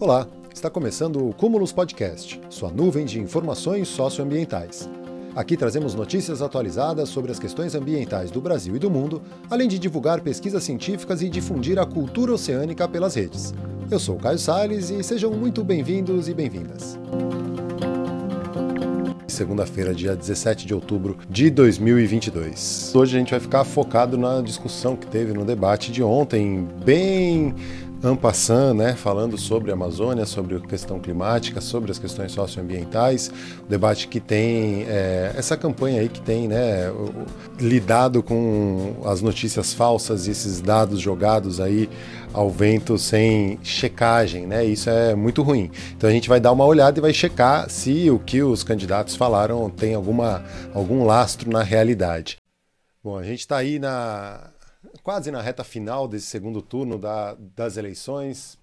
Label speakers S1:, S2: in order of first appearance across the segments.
S1: Olá, está começando o Cúmulos Podcast, sua nuvem de informações socioambientais. Aqui trazemos notícias atualizadas sobre as questões ambientais do Brasil e do mundo, além de divulgar pesquisas científicas e difundir a cultura oceânica pelas redes. Eu sou Caio Salles e sejam muito bem-vindos e bem-vindas segunda-feira, dia 17 de outubro de 2022. Hoje a gente vai ficar focado na discussão que teve no debate de ontem, bem Ampassan, né, falando sobre a Amazônia, sobre a questão climática, sobre as questões socioambientais, o debate que tem, é, essa campanha aí que tem né, lidado com as notícias falsas e esses dados jogados aí ao vento sem checagem, né, isso é muito ruim. Então a gente vai dar uma olhada e vai checar se o que os candidatos falaram tem alguma, algum lastro na realidade. Bom, a gente está aí na, quase na reta final desse segundo turno da, das eleições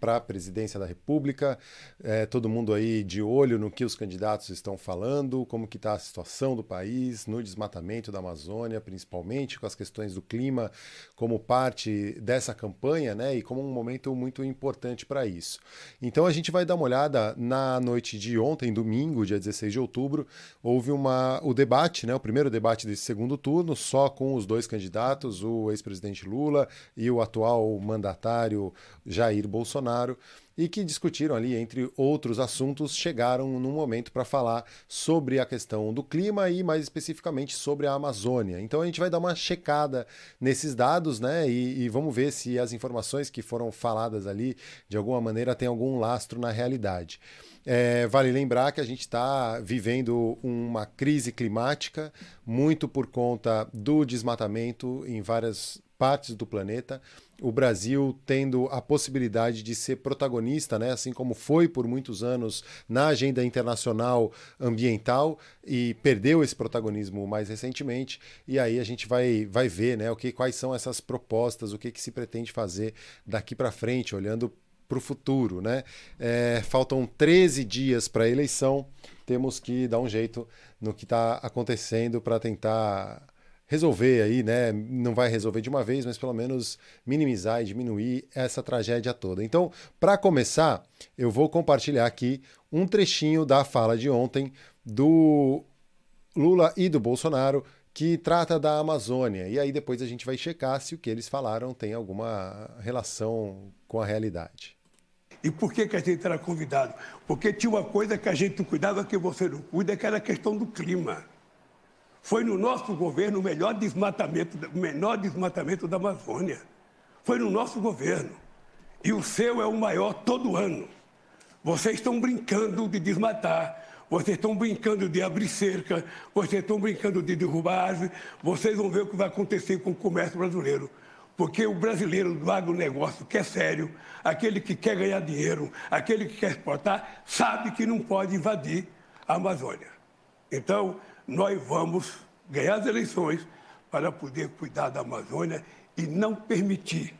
S1: para a presidência da República. É, todo mundo aí de olho no que os candidatos estão falando, como que está a situação do país, no desmatamento da Amazônia, principalmente com as questões do clima como parte dessa campanha, né? E como um momento muito importante para isso. Então a gente vai dar uma olhada na noite de ontem, domingo, dia 16 de outubro, houve uma, o debate, né? O primeiro debate desse segundo turno, só com os dois candidatos, o ex-presidente Lula e o atual mandatário Jair Bolsonaro. Bolsonaro e que discutiram ali, entre outros assuntos, chegaram num momento para falar sobre a questão do clima e mais especificamente sobre a Amazônia. Então a gente vai dar uma checada nesses dados, né? E, e vamos ver se as informações que foram faladas ali de alguma maneira têm algum lastro na realidade. É, vale lembrar que a gente está vivendo uma crise climática, muito por conta do desmatamento em várias partes do planeta. O Brasil tendo a possibilidade de ser protagonista, né, assim como foi por muitos anos na agenda internacional ambiental e perdeu esse protagonismo mais recentemente. E aí a gente vai, vai ver, né, o que quais são essas propostas, o que, que se pretende fazer daqui para frente, olhando para o futuro, né? É, faltam 13 dias para a eleição. Temos que dar um jeito no que está acontecendo para tentar resolver aí, né? Não vai resolver de uma vez, mas pelo menos minimizar e diminuir essa tragédia toda. Então, para começar, eu vou compartilhar aqui um trechinho da fala de ontem do Lula e do Bolsonaro que trata da Amazônia. E aí depois a gente vai checar se o que eles falaram tem alguma relação com a realidade.
S2: E por que, que a gente era convidado? Porque tinha uma coisa que a gente não cuidava que você não cuida, que era a questão do clima. Foi no nosso governo o melhor desmatamento, o menor desmatamento da Amazônia. Foi no nosso governo. E o seu é o maior todo ano. Vocês estão brincando de desmatar, vocês estão brincando de abrir cerca, vocês estão brincando de derrubar árvore, vocês vão ver o que vai acontecer com o comércio brasileiro. Porque o brasileiro do agronegócio, que é sério, aquele que quer ganhar dinheiro, aquele que quer exportar, sabe que não pode invadir a Amazônia. Então, nós vamos ganhar as eleições para poder cuidar da Amazônia e não permitir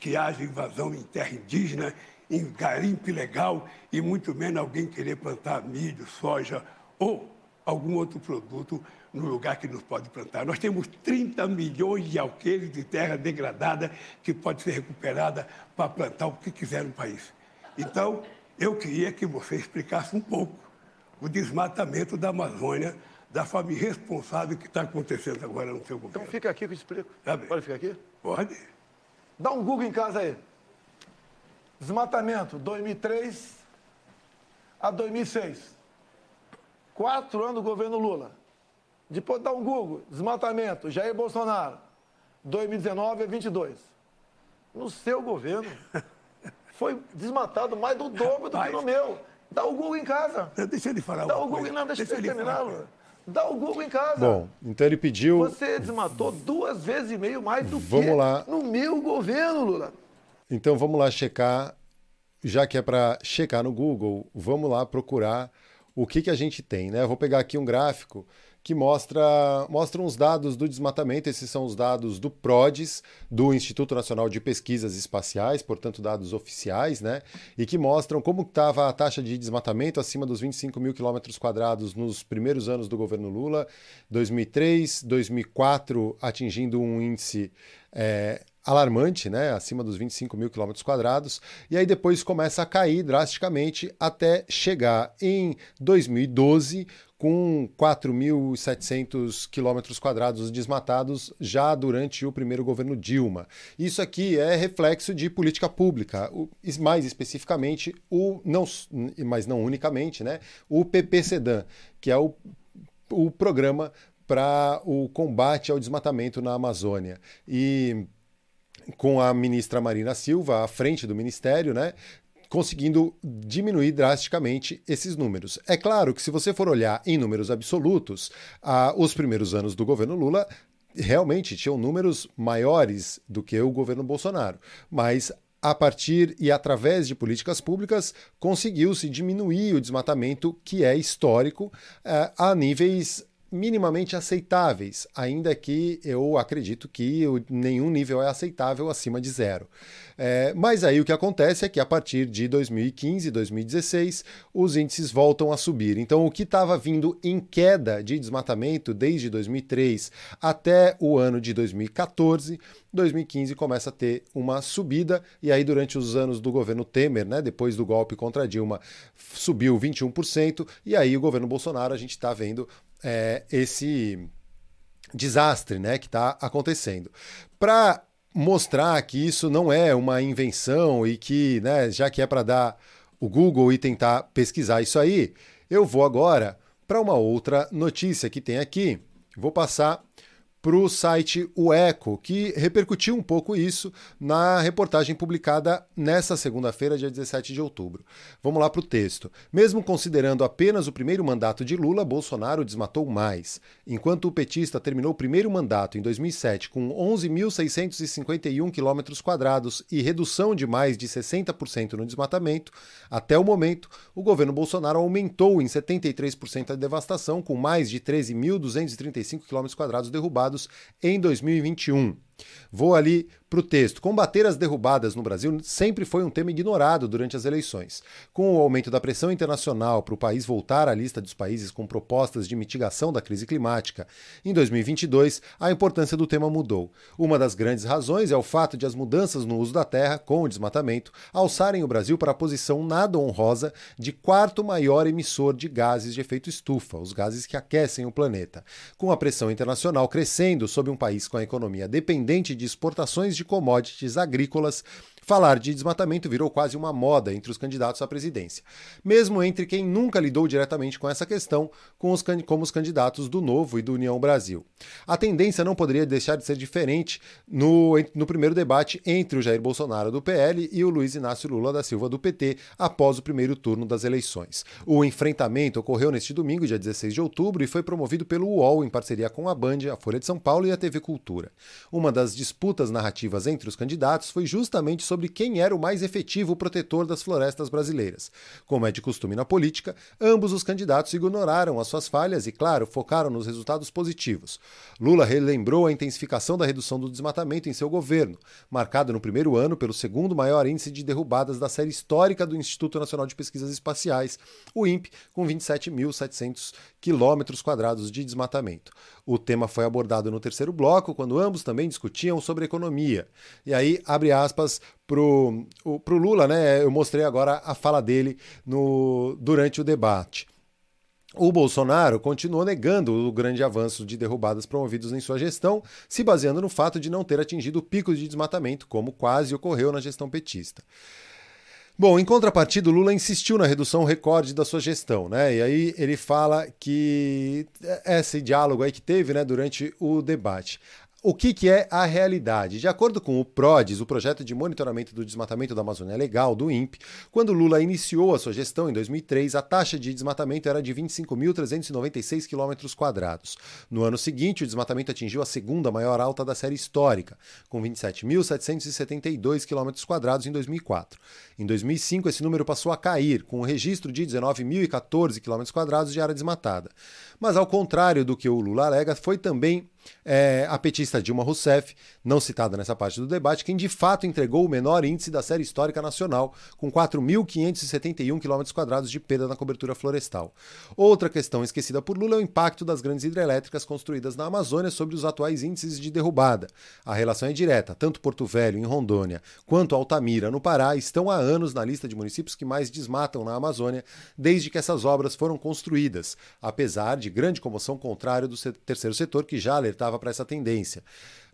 S2: que haja invasão em terra indígena, em garimpo ilegal e muito menos alguém querer plantar milho, soja ou algum outro produto no lugar que nos pode plantar. Nós temos 30 milhões de alqueires de terra degradada que pode ser recuperada para plantar o que quiser no país. Então, eu queria que você explicasse um pouco o desmatamento da Amazônia da forma irresponsável que está acontecendo agora no seu governo.
S3: Então fica aqui que eu explico.
S2: Tá
S3: Pode ficar aqui?
S2: Pode.
S3: Dá um Google em casa aí. Desmatamento, 2003 a 2006. Quatro anos do governo Lula. Depois dá um Google, desmatamento, Jair Bolsonaro, 2019 a 22. No seu governo, foi desmatado mais do dobro do que no meu. Dá o Google em casa.
S2: Deixa ele falar.
S3: Dá o Google, não, deixa, deixa ele terminar, Lula. Dá o Google em casa.
S1: Bom, então ele pediu.
S3: Você desmatou duas vezes e meio mais do
S1: vamos
S3: que
S1: lá.
S3: no meu governo, Lula.
S1: Então vamos lá checar, já que é para checar no Google, vamos lá procurar o que, que a gente tem, né? Eu vou pegar aqui um gráfico que mostra, mostra uns dados do desmatamento. Esses são os dados do PRODES, do Instituto Nacional de Pesquisas Espaciais, portanto, dados oficiais, né? E que mostram como estava a taxa de desmatamento acima dos 25 mil quilômetros quadrados nos primeiros anos do governo Lula, 2003, 2004, atingindo um índice é, alarmante, né, acima dos 25 mil quilômetros quadrados, e aí depois começa a cair drasticamente até chegar em 2012 com 4.700 quilômetros quadrados desmatados já durante o primeiro governo Dilma. Isso aqui é reflexo de política pública, mais especificamente o não, mas não unicamente, né, o PPCDAN, que é o, o programa para o combate ao desmatamento na Amazônia. E com a ministra Marina Silva à frente do ministério, né, conseguindo diminuir drasticamente esses números. É claro que se você for olhar em números absolutos, ah, os primeiros anos do governo Lula realmente tinham números maiores do que o governo Bolsonaro, mas a partir e através de políticas públicas, conseguiu-se diminuir o desmatamento, que é histórico, eh, a níveis minimamente aceitáveis, ainda que eu acredito que nenhum nível é aceitável acima de zero. É, mas aí o que acontece é que a partir de 2015, 2016, os índices voltam a subir. Então, o que estava vindo em queda de desmatamento desde 2003 até o ano de 2014, 2015 começa a ter uma subida, e aí durante os anos do governo Temer, né, depois do golpe contra Dilma, subiu 21%, e aí o governo Bolsonaro a gente está vendo é, esse desastre né, que está acontecendo. Para mostrar que isso não é uma invenção e que, né, já que é para dar o Google e tentar pesquisar isso aí, eu vou agora para uma outra notícia que tem aqui. Vou passar para o site O Eco, que repercutiu um pouco isso na reportagem publicada nessa segunda-feira, dia 17 de outubro. Vamos lá para o texto. Mesmo considerando apenas o primeiro mandato de Lula, Bolsonaro desmatou mais. Enquanto o petista terminou o primeiro mandato em 2007 com 11.651 quilômetros quadrados e redução de mais de 60% no desmatamento, até o momento, o governo Bolsonaro aumentou em 73% a devastação, com mais de 13.235 quilômetros quadrados derrubados em 2021. Vou ali para o texto. Combater as derrubadas no Brasil sempre foi um tema ignorado durante as eleições. Com o aumento da pressão internacional para o país voltar à lista dos países com propostas de mitigação da crise climática, em 2022 a importância do tema mudou. Uma das grandes razões é o fato de as mudanças no uso da terra, com o desmatamento, alçarem o Brasil para a posição nada honrosa de quarto maior emissor de gases de efeito estufa, os gases que aquecem o planeta. Com a pressão internacional crescendo sobre um país com a economia dependente dependente de exportações de commodities agrícolas Falar de desmatamento virou quase uma moda entre os candidatos à presidência, mesmo entre quem nunca lidou diretamente com essa questão, com os, como os candidatos do Novo e do União Brasil. A tendência não poderia deixar de ser diferente no, no primeiro debate entre o Jair Bolsonaro do PL e o Luiz Inácio Lula da Silva do PT após o primeiro turno das eleições. O enfrentamento ocorreu neste domingo, dia 16 de outubro, e foi promovido pelo UOL em parceria com a Band, a Folha de São Paulo e a TV Cultura. Uma das disputas narrativas entre os candidatos foi justamente sobre quem era o mais efetivo protetor das florestas brasileiras. Como é de costume na política, ambos os candidatos ignoraram as suas falhas e, claro, focaram nos resultados positivos. Lula relembrou a intensificação da redução do desmatamento em seu governo, marcado no primeiro ano pelo segundo maior índice de derrubadas da série histórica do Instituto Nacional de Pesquisas Espaciais, o INPE, com 27.700 quilômetros quadrados de desmatamento. O tema foi abordado no terceiro bloco, quando ambos também discutiam sobre economia. E aí, abre aspas, pro, o, pro Lula, né? Eu mostrei agora a fala dele no, durante o debate. O Bolsonaro continuou negando o grande avanço de derrubadas promovidos em sua gestão, se baseando no fato de não ter atingido o pico de desmatamento, como quase ocorreu na gestão petista. Bom, em contrapartida, o Lula insistiu na redução recorde da sua gestão, né? E aí ele fala que esse diálogo aí que teve, né, durante o debate. O que, que, é a realidade? De acordo com o PRODES, o Projeto de Monitoramento do Desmatamento da Amazônia Legal, do INPE, quando Lula iniciou a sua gestão em 2003, a taxa de desmatamento era de 25.396 km. No ano seguinte, o desmatamento atingiu a segunda maior alta da série histórica, com 27.772 km em 2004. Em 2005, esse número passou a cair, com o um registro de 19.014 km de área desmatada. Mas, ao contrário do que o Lula alega, foi também é a petista Dilma Rousseff, não citada nessa parte do debate, quem de fato entregou o menor índice da série histórica nacional, com 4.571 km de perda na cobertura florestal. Outra questão esquecida por Lula é o impacto das grandes hidrelétricas construídas na Amazônia sobre os atuais índices de derrubada. A relação é direta, tanto Porto Velho, em Rondônia, quanto Altamira, no Pará, estão há anos na lista de municípios que mais desmatam na Amazônia desde que essas obras foram construídas, apesar de grande comoção contrária do terceiro setor que já alertava para essa tendência.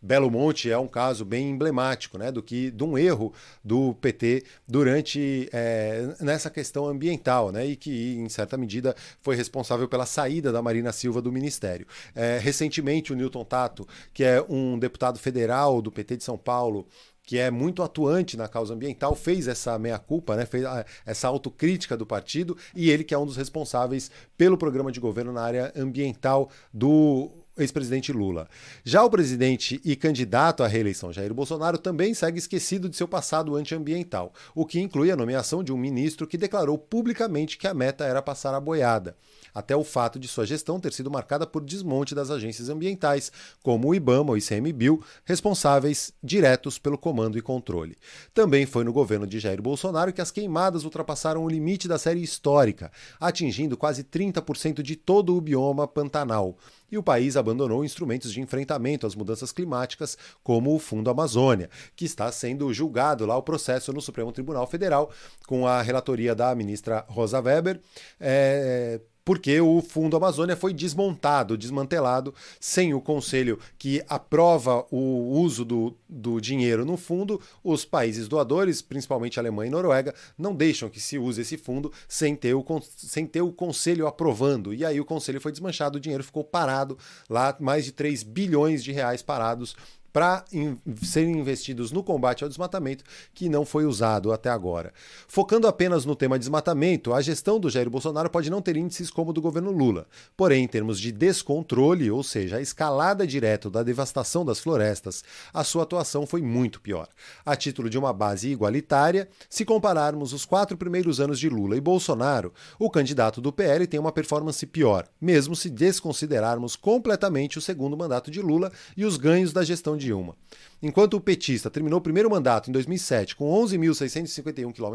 S1: Belo Monte é um caso bem emblemático né, do que de um erro do PT durante é, nessa questão ambiental, né, e que, em certa medida, foi responsável pela saída da Marina Silva do Ministério. É, recentemente, o Newton Tato, que é um deputado federal do PT de São Paulo, que é muito atuante na causa ambiental, fez essa meia-culpa, né, fez essa autocrítica do partido, e ele que é um dos responsáveis pelo programa de governo na área ambiental do ex-presidente Lula. Já o presidente e candidato à reeleição Jair Bolsonaro também segue esquecido de seu passado antiambiental, o que inclui a nomeação de um ministro que declarou publicamente que a meta era passar a boiada até o fato de sua gestão ter sido marcada por desmonte das agências ambientais, como o IBAMA ou ICMBio, responsáveis diretos pelo comando e controle. Também foi no governo de Jair Bolsonaro que as queimadas ultrapassaram o limite da série histórica, atingindo quase 30% de todo o bioma Pantanal e o país abandonou instrumentos de enfrentamento às mudanças climáticas, como o Fundo Amazônia, que está sendo julgado lá o processo no Supremo Tribunal Federal, com a relatoria da ministra Rosa Weber. É, porque o Fundo Amazônia foi desmontado, desmantelado, sem o conselho que aprova o uso do, do dinheiro no fundo. Os países doadores, principalmente Alemanha e Noruega, não deixam que se use esse fundo sem ter o, sem ter o conselho aprovando. E aí o conselho foi desmanchado, o dinheiro ficou parado lá, mais de 3 bilhões de reais parados para in serem investidos no combate ao desmatamento, que não foi usado até agora. Focando apenas no tema desmatamento, a gestão do Jair Bolsonaro pode não ter índices como o do governo Lula. Porém, em termos de descontrole, ou seja, a escalada direta da devastação das florestas, a sua atuação foi muito pior. A título de uma base igualitária, se compararmos os quatro primeiros anos de Lula e Bolsonaro, o candidato do PL tem uma performance pior, mesmo se desconsiderarmos completamente o segundo mandato de Lula e os ganhos da gestão de Dilma. Enquanto o petista terminou o primeiro mandato em 2007 com 11.651 km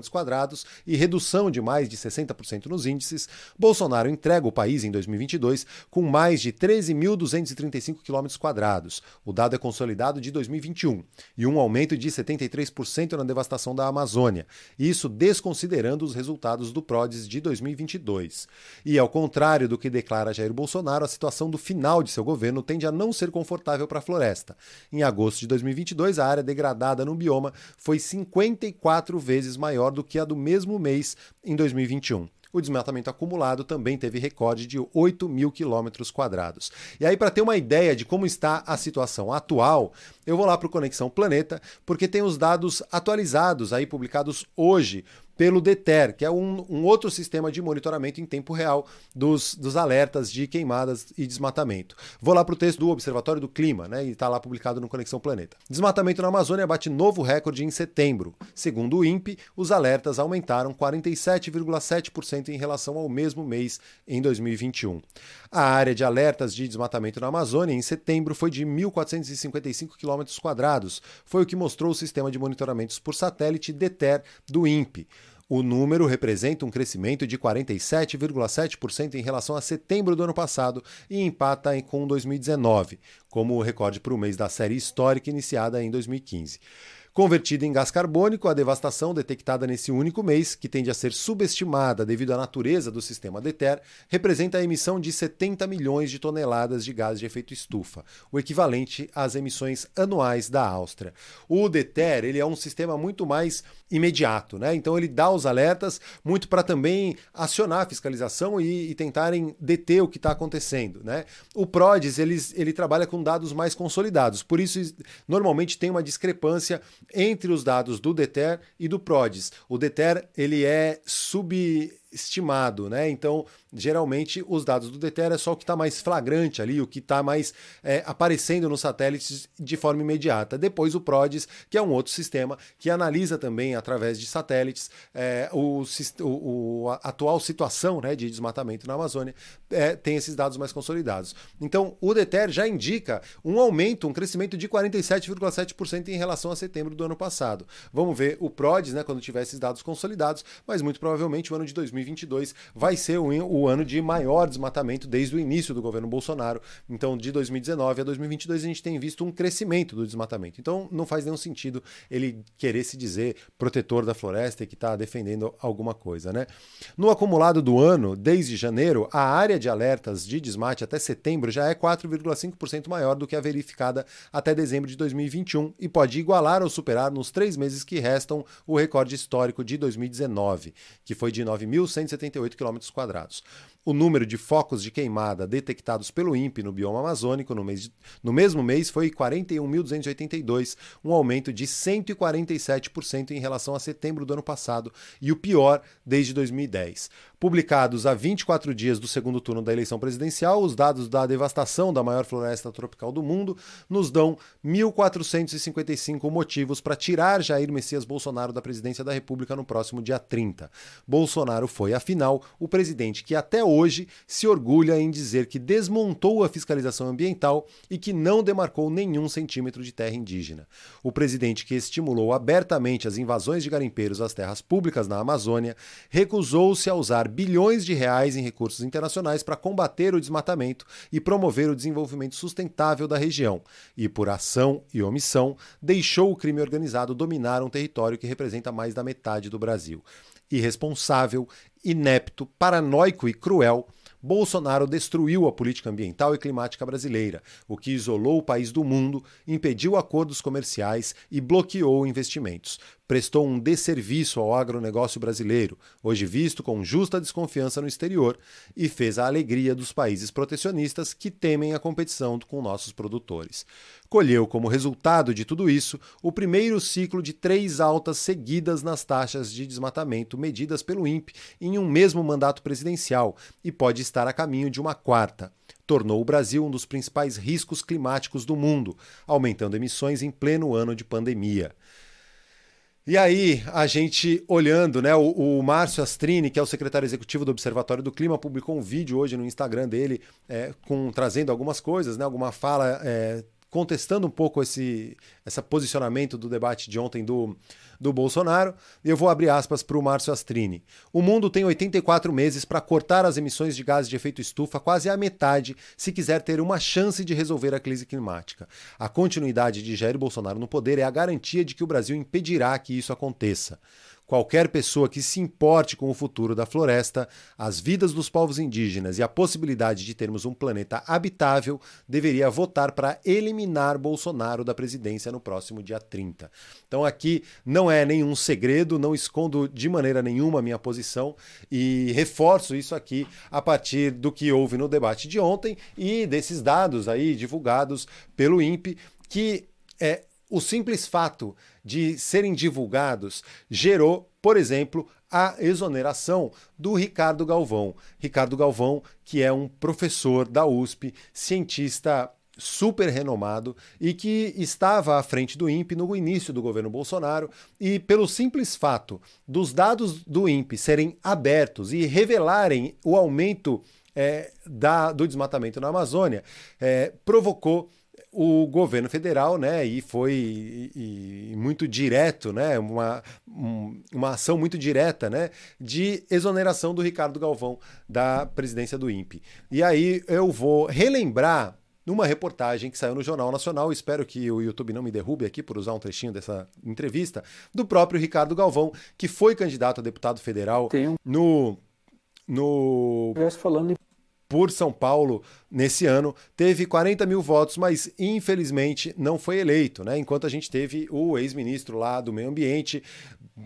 S1: e redução de mais de 60% nos índices, Bolsonaro entrega o país em 2022 com mais de 13.235 km. O dado é consolidado de 2021 e um aumento de 73% na devastação da Amazônia, isso desconsiderando os resultados do PRODES de 2022. E ao contrário do que declara Jair Bolsonaro, a situação do final de seu governo tende a não ser confortável para a floresta. Em agosto de 2022, 2022, a área degradada no bioma foi 54 vezes maior do que a do mesmo mês em 2021 o desmatamento acumulado também teve recorde de 8 mil quilômetros quadrados. E aí, para ter uma ideia de como está a situação atual, eu vou lá para o Conexão Planeta, porque tem os dados atualizados aí publicados hoje pelo DETER, que é um, um, outro sistema de monitoramento em tempo real dos, dos alertas de queimadas e desmatamento. Vou lá para o texto do Observatório do Clima, né, e está lá publicado no Conexão Planeta. Desmatamento na Amazônia bate novo recorde em setembro. Segundo o INPE, os alertas aumentaram 47,7% em relação ao mesmo mês em 2021. A área de alertas de desmatamento na Amazônia em setembro foi de 1.455 km, foi o que mostrou o sistema de monitoramentos por satélite DETER do INPE. O número representa um crescimento de 47,7% em relação a setembro do ano passado e empata com 2019, como o recorde para o mês da série histórica iniciada em 2015. Convertida em gás carbônico, a devastação detectada nesse único mês, que tende a ser subestimada devido à natureza do sistema DETER, representa a emissão de 70 milhões de toneladas de gás de efeito estufa, o equivalente às emissões anuais da Áustria. O DETER ele é um sistema muito mais imediato, né? então ele dá os alertas muito para também acionar a fiscalização e, e tentarem deter o que está acontecendo. Né? O PRODES ele, ele trabalha com dados mais consolidados, por isso normalmente tem uma discrepância entre os dados do DETER e do PRODES. O DETER ele é sub estimado, né? Então, geralmente, os dados do DETER é só o que está mais flagrante ali, o que está mais é, aparecendo nos satélites de forma imediata. Depois, o PRODES, que é um outro sistema que analisa também, através de satélites, é, o, o, a atual situação né, de desmatamento na Amazônia, é, tem esses dados mais consolidados. Então, o DETER já indica um aumento, um crescimento de 47,7% em relação a setembro do ano passado. Vamos ver o PRODES, né, quando tiver esses dados consolidados, mas muito provavelmente o ano de 2022 vai ser o, o ano de maior desmatamento desde o início do governo Bolsonaro. Então, de 2019 a 2022, a gente tem visto um crescimento do desmatamento. Então, não faz nenhum sentido ele querer se dizer protetor da floresta e que está defendendo alguma coisa, né? No acumulado do ano, desde janeiro, a área de alertas de desmate até setembro já é 4,5% maior do que a verificada até dezembro de 2021 e pode igualar ou superar nos três meses que restam o recorde histórico de 2019, que foi de 9.178 km. O número de focos de queimada detectados pelo INPE no bioma amazônico no, de, no mesmo mês foi 41.282, um aumento de 147% em relação a setembro do ano passado e o pior desde 2010. Publicados a 24 dias do segundo turno da eleição presidencial, os dados da devastação da maior floresta tropical do mundo nos dão 1.455 motivos para tirar Jair Messias Bolsonaro da presidência da República no próximo dia 30. Bolsonaro foi, afinal, o presidente que até hoje se orgulha em dizer que desmontou a fiscalização ambiental e que não demarcou nenhum centímetro de terra indígena. O presidente que estimulou abertamente as invasões de garimpeiros às terras públicas na Amazônia recusou-se a usar bilhões de reais em recursos internacionais para combater o desmatamento e promover o desenvolvimento sustentável da região, e por ação e omissão deixou o crime organizado dominar um território que representa mais da metade do Brasil. Irresponsável, inepto, paranoico e cruel, Bolsonaro destruiu a política ambiental e climática brasileira, o que isolou o país do mundo, impediu acordos comerciais e bloqueou investimentos. Prestou um desserviço ao agronegócio brasileiro, hoje visto com justa desconfiança no exterior, e fez a alegria dos países protecionistas que temem a competição com nossos produtores. Colheu como resultado de tudo isso o primeiro ciclo de três altas seguidas nas taxas de desmatamento medidas pelo INPE em um mesmo mandato presidencial e pode estar a caminho de uma quarta. Tornou o Brasil um dos principais riscos climáticos do mundo, aumentando emissões em pleno ano de pandemia. E aí, a gente olhando, né? O, o Márcio Astrini, que é o secretário executivo do Observatório do Clima, publicou um vídeo hoje no Instagram dele, é, com trazendo algumas coisas, né? Alguma fala é, contestando um pouco esse, esse posicionamento do debate de ontem do, do Bolsonaro. Eu vou abrir aspas para o Márcio Astrini. O mundo tem 84 meses para cortar as emissões de gases de efeito estufa quase à metade, se quiser ter uma chance de resolver a crise climática. A continuidade de Jair Bolsonaro no poder é a garantia de que o Brasil impedirá que isso aconteça. Qualquer pessoa que se importe com o futuro da floresta, as vidas dos povos indígenas e a possibilidade de termos um planeta habitável deveria votar para eliminar Bolsonaro da presidência no próximo dia 30. Então aqui não é nenhum segredo, não escondo de maneira nenhuma a minha posição e reforço isso aqui a partir do que houve no debate de ontem e desses dados aí divulgados pelo INPE que é o simples fato de serem divulgados gerou, por exemplo, a exoneração do Ricardo Galvão. Ricardo Galvão, que é um professor da USP, cientista super renomado e que estava à frente do INPE no início do governo Bolsonaro e pelo simples fato dos dados do INPE serem abertos e revelarem o aumento é, da, do desmatamento na Amazônia, é, provocou o governo federal, né, e foi e, e muito direto, né, uma, um, uma ação muito direta, né, de exoneração do Ricardo Galvão da presidência do INPE. E aí eu vou relembrar numa reportagem que saiu no Jornal Nacional, espero que o YouTube não me derrube aqui por usar um trechinho dessa entrevista, do próprio Ricardo Galvão, que foi candidato a deputado federal um... no no
S4: falando
S1: por São Paulo nesse ano, teve 40 mil votos, mas infelizmente não foi eleito, né? Enquanto a gente teve o ex-ministro lá do meio ambiente,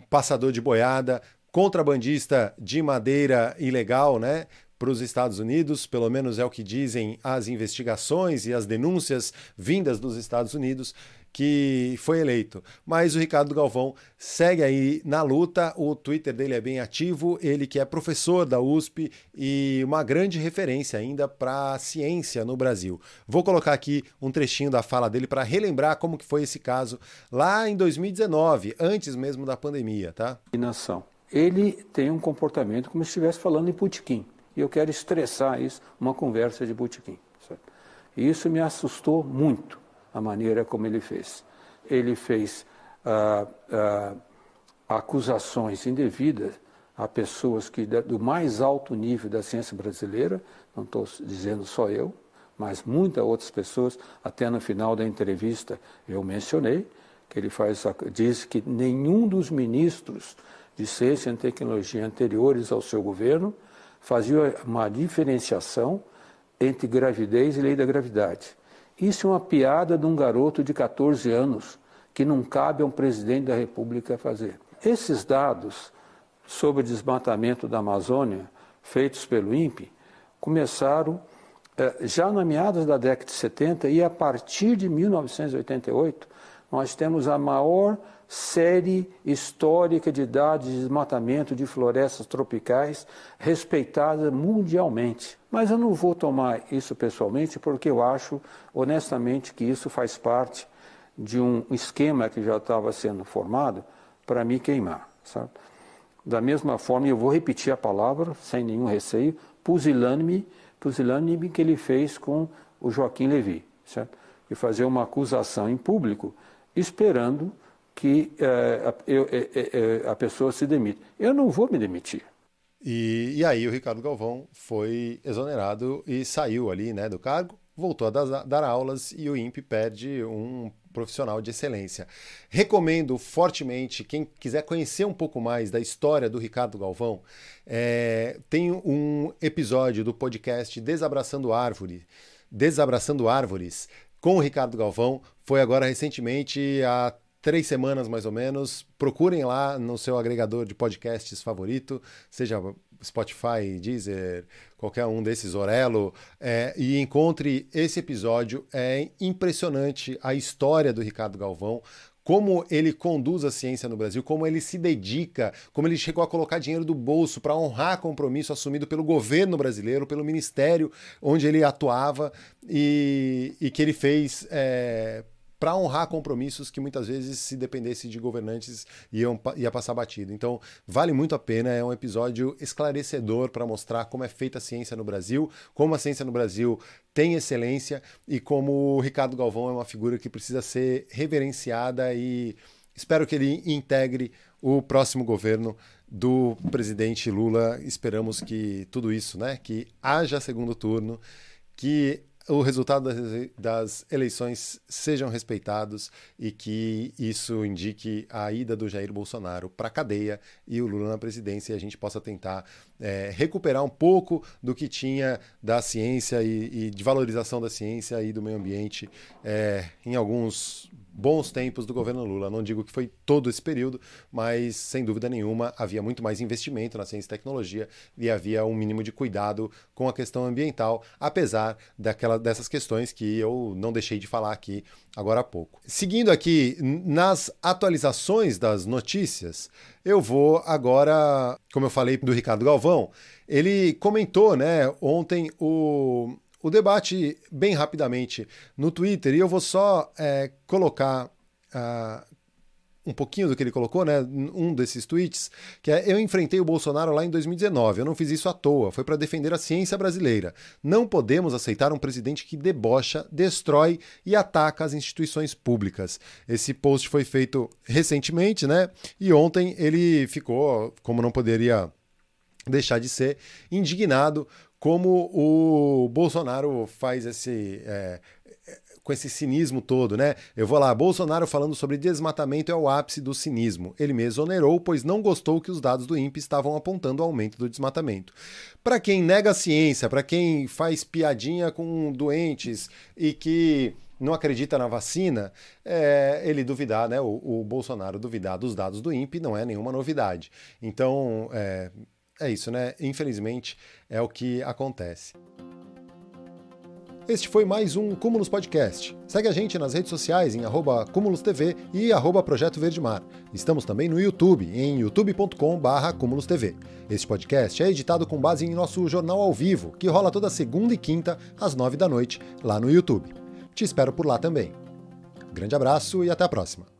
S1: passador de boiada, contrabandista de madeira ilegal, né? Para os Estados Unidos, pelo menos é o que dizem as investigações e as denúncias vindas dos Estados Unidos, que foi eleito. Mas o Ricardo Galvão segue aí na luta, o Twitter dele é bem ativo, ele que é professor da USP e uma grande referência ainda para a ciência no Brasil. Vou colocar aqui um trechinho da fala dele para relembrar como que foi esse caso lá em 2019, antes mesmo da pandemia, tá?
S4: Ele tem um comportamento como se estivesse falando em putiquim. E eu quero estressar isso, uma conversa de botequim. E isso me assustou muito, a maneira como ele fez. Ele fez ah, ah, acusações indevidas a pessoas que do mais alto nível da ciência brasileira, não estou dizendo só eu, mas muitas outras pessoas, até no final da entrevista eu mencionei, que ele faz, diz que nenhum dos ministros de ciência e tecnologia anteriores ao seu governo fazia uma diferenciação entre gravidez e lei da gravidade. Isso é uma piada de um garoto de 14 anos que não cabe a um presidente da República fazer. Esses dados sobre o desmatamento da Amazônia, feitos pelo INPE, começaram eh, já na meados da década de 70 e a partir de 1988 nós temos a maior série histórica de dados de desmatamento de florestas tropicais respeitada mundialmente. Mas eu não vou tomar isso pessoalmente porque eu acho, honestamente, que isso faz parte de um esquema que já estava sendo formado para me queimar. Sabe? Da mesma forma, eu vou repetir a palavra, sem nenhum receio, pusilânime, pusilânime que ele fez com o Joaquim Levi. Certo? E fazer uma acusação em público esperando que é, eu, é, é, a pessoa se demite. Eu não vou me demitir.
S1: E, e, aí o Ricardo Galvão foi exonerado e saiu ali né, do cargo, voltou a dar, dar aulas e o INPE perde um profissional de excelência. Recomendo fortemente, quem quiser conhecer um pouco mais da história do Ricardo Galvão, é, tem um episódio do podcast Desabraçando Árvore, Desabraçando Árvores, com o Ricardo Galvão. Foi agora recentemente, há três semanas mais ou menos. Procurem lá no seu agregador de podcasts favorito, seja Spotify, Deezer, qualquer um desses, Orelo, é, e encontre esse episódio. É impressionante a história do Ricardo Galvão, como ele conduz a ciência no Brasil, como ele se dedica, como ele chegou a colocar dinheiro do bolso para honrar compromisso assumido pelo governo brasileiro, pelo ministério onde ele atuava e, e que ele fez é, para honrar compromissos que muitas vezes, se dependesse de governantes, iam, ia passar batido. Então, vale muito a pena, é um episódio esclarecedor para mostrar como é feita a ciência no Brasil, como a ciência no Brasil tem excelência e como o Ricardo Galvão é uma figura que precisa ser reverenciada e espero que ele integre o próximo governo do presidente Lula. Esperamos que tudo isso, né, que haja segundo turno, que o resultado das, eleições sejam respeitados e que isso indique a ida do Jair Bolsonaro para a cadeia e o Lula na presidência e a gente possa tentar é, recuperar um pouco do que tinha da ciência e, e, de valorização da ciência e do meio ambiente é, em alguns bons tempos do governo Lula. Não digo que foi todo esse período, mas sem dúvida nenhuma havia muito mais investimento na ciência e tecnologia e havia um mínimo de cuidado com a questão ambiental, apesar daquela, dessas questões que eu não deixei de falar aqui agora há pouco. Seguindo aqui nas atualizações das notícias, eu vou agora, como eu falei do Ricardo Galvão, ele comentou, né, ontem o o debate bem rapidamente no Twitter e eu vou só é, colocar uh, um pouquinho do que ele colocou, né? Um desses tweets, que é: Eu enfrentei o Bolsonaro lá em 2019. Eu não fiz isso à toa. Foi para defender a ciência brasileira. Não podemos aceitar um presidente que debocha, destrói e ataca as instituições públicas. Esse post foi feito recentemente, né? E ontem ele ficou, como não poderia deixar de ser, indignado como o Bolsonaro faz esse. É, com esse cinismo todo, né? Eu vou lá, Bolsonaro falando sobre desmatamento é o ápice do cinismo. Ele me exonerou, pois não gostou que os dados do INPE estavam apontando o aumento do desmatamento. Para quem nega a ciência, para quem faz piadinha com doentes e que não acredita na vacina, é, ele duvidar, né? O, o, Bolsonaro duvidar dos dados do INPE não é nenhuma novidade. Então, é, é isso, né? Infelizmente é o que acontece. Este foi mais um Cúmulos Podcast. Segue a gente nas redes sociais em arroba Cúmulos TV e arroba Projeto Verde Mar. Estamos também no YouTube, em youtube.com.br Cúmulos TV. Este podcast é editado com base em nosso jornal ao vivo, que rola toda segunda e quinta, às nove da noite, lá no YouTube. Te espero por lá também. Grande abraço e até a próxima.